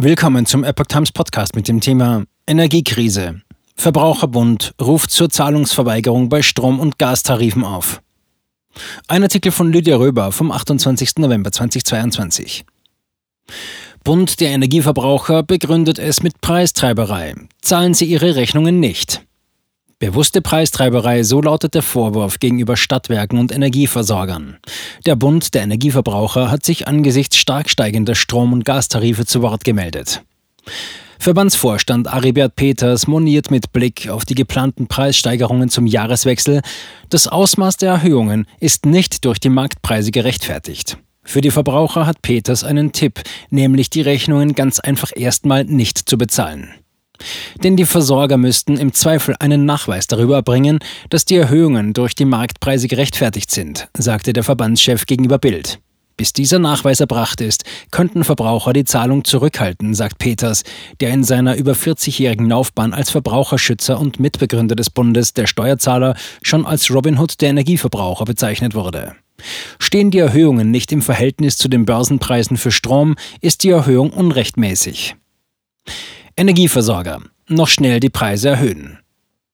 Willkommen zum Epoch Times Podcast mit dem Thema Energiekrise. Verbraucherbund ruft zur Zahlungsverweigerung bei Strom- und Gastarifen auf. Ein Artikel von Lydia Röber vom 28. November 2022. Bund der Energieverbraucher begründet es mit Preistreiberei. Zahlen sie ihre Rechnungen nicht. Bewusste Preistreiberei, so lautet der Vorwurf gegenüber Stadtwerken und Energieversorgern. Der Bund der Energieverbraucher hat sich angesichts stark steigender Strom- und Gastarife zu Wort gemeldet. Verbandsvorstand Aribert Peters moniert mit Blick auf die geplanten Preissteigerungen zum Jahreswechsel, das Ausmaß der Erhöhungen ist nicht durch die Marktpreise gerechtfertigt. Für die Verbraucher hat Peters einen Tipp, nämlich die Rechnungen ganz einfach erstmal nicht zu bezahlen. Denn die Versorger müssten im Zweifel einen Nachweis darüber erbringen, dass die Erhöhungen durch die Marktpreise gerechtfertigt sind, sagte der Verbandschef gegenüber Bild. Bis dieser Nachweis erbracht ist, könnten Verbraucher die Zahlung zurückhalten, sagt Peters, der in seiner über 40-jährigen Laufbahn als Verbraucherschützer und Mitbegründer des Bundes der Steuerzahler schon als Robin Hood der Energieverbraucher bezeichnet wurde. Stehen die Erhöhungen nicht im Verhältnis zu den Börsenpreisen für Strom, ist die Erhöhung unrechtmäßig. Energieversorger. Noch schnell die Preise erhöhen.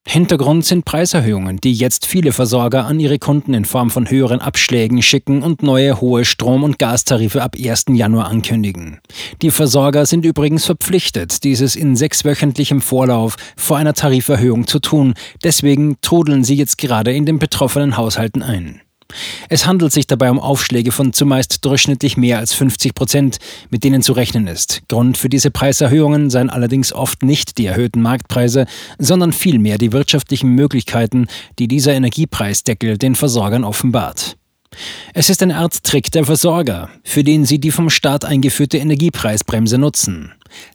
Hintergrund sind Preiserhöhungen, die jetzt viele Versorger an ihre Kunden in Form von höheren Abschlägen schicken und neue hohe Strom- und Gastarife ab 1. Januar ankündigen. Die Versorger sind übrigens verpflichtet, dieses in sechswöchentlichem Vorlauf vor einer Tariferhöhung zu tun. Deswegen trudeln sie jetzt gerade in den betroffenen Haushalten ein. Es handelt sich dabei um Aufschläge von zumeist durchschnittlich mehr als 50 Prozent, mit denen zu rechnen ist. Grund für diese Preiserhöhungen seien allerdings oft nicht die erhöhten Marktpreise, sondern vielmehr die wirtschaftlichen Möglichkeiten, die dieser Energiepreisdeckel den Versorgern offenbart. Es ist eine Art Trick der Versorger, für den sie die vom Staat eingeführte Energiepreisbremse nutzen.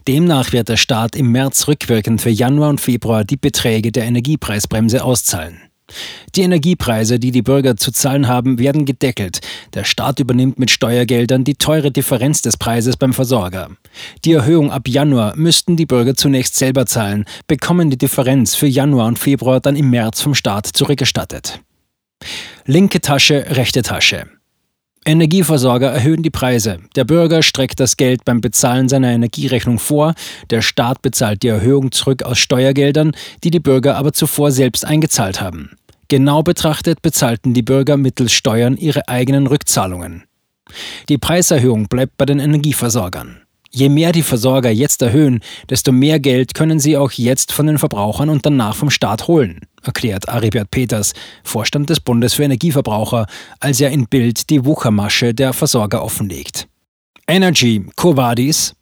Demnach wird der Staat im März rückwirkend für Januar und Februar die Beträge der Energiepreisbremse auszahlen. Die Energiepreise, die die Bürger zu zahlen haben, werden gedeckelt. Der Staat übernimmt mit Steuergeldern die teure Differenz des Preises beim Versorger. Die Erhöhung ab Januar müssten die Bürger zunächst selber zahlen, bekommen die Differenz für Januar und Februar dann im März vom Staat zurückgestattet. Linke Tasche, rechte Tasche. Energieversorger erhöhen die Preise. Der Bürger streckt das Geld beim Bezahlen seiner Energierechnung vor. Der Staat bezahlt die Erhöhung zurück aus Steuergeldern, die die Bürger aber zuvor selbst eingezahlt haben. Genau betrachtet bezahlten die Bürger mittels Steuern ihre eigenen Rückzahlungen. Die Preiserhöhung bleibt bei den Energieversorgern. Je mehr die Versorger jetzt erhöhen, desto mehr Geld können sie auch jetzt von den Verbrauchern und danach vom Staat holen, erklärt Aribert Peters, Vorstand des Bundes für Energieverbraucher, als er in Bild die Wuchermasche der Versorger offenlegt. Energy, Covadis.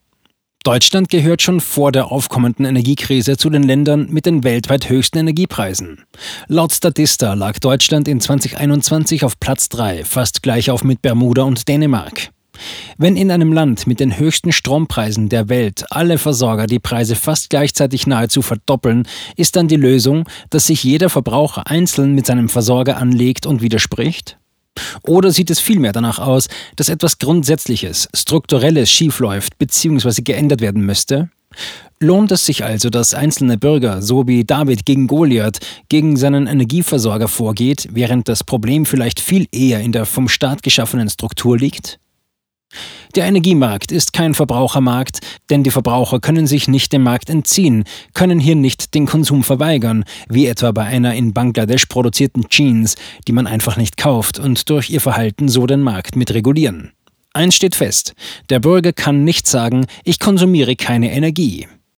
Deutschland gehört schon vor der aufkommenden Energiekrise zu den Ländern mit den weltweit höchsten Energiepreisen. Laut Statista lag Deutschland in 2021 auf Platz 3, fast gleich auf mit Bermuda und Dänemark. Wenn in einem Land mit den höchsten Strompreisen der Welt alle Versorger die Preise fast gleichzeitig nahezu verdoppeln, ist dann die Lösung, dass sich jeder Verbraucher einzeln mit seinem Versorger anlegt und widerspricht? Oder sieht es vielmehr danach aus, dass etwas Grundsätzliches, Strukturelles schiefläuft bzw. geändert werden müsste? Lohnt es sich also, dass einzelne Bürger, so wie David gegen Goliath, gegen seinen Energieversorger vorgeht, während das Problem vielleicht viel eher in der vom Staat geschaffenen Struktur liegt? Der Energiemarkt ist kein Verbrauchermarkt, denn die Verbraucher können sich nicht dem Markt entziehen, können hier nicht den Konsum verweigern, wie etwa bei einer in Bangladesch produzierten Jeans, die man einfach nicht kauft und durch ihr Verhalten so den Markt mit regulieren. Eins steht fest, der Bürger kann nicht sagen, ich konsumiere keine Energie.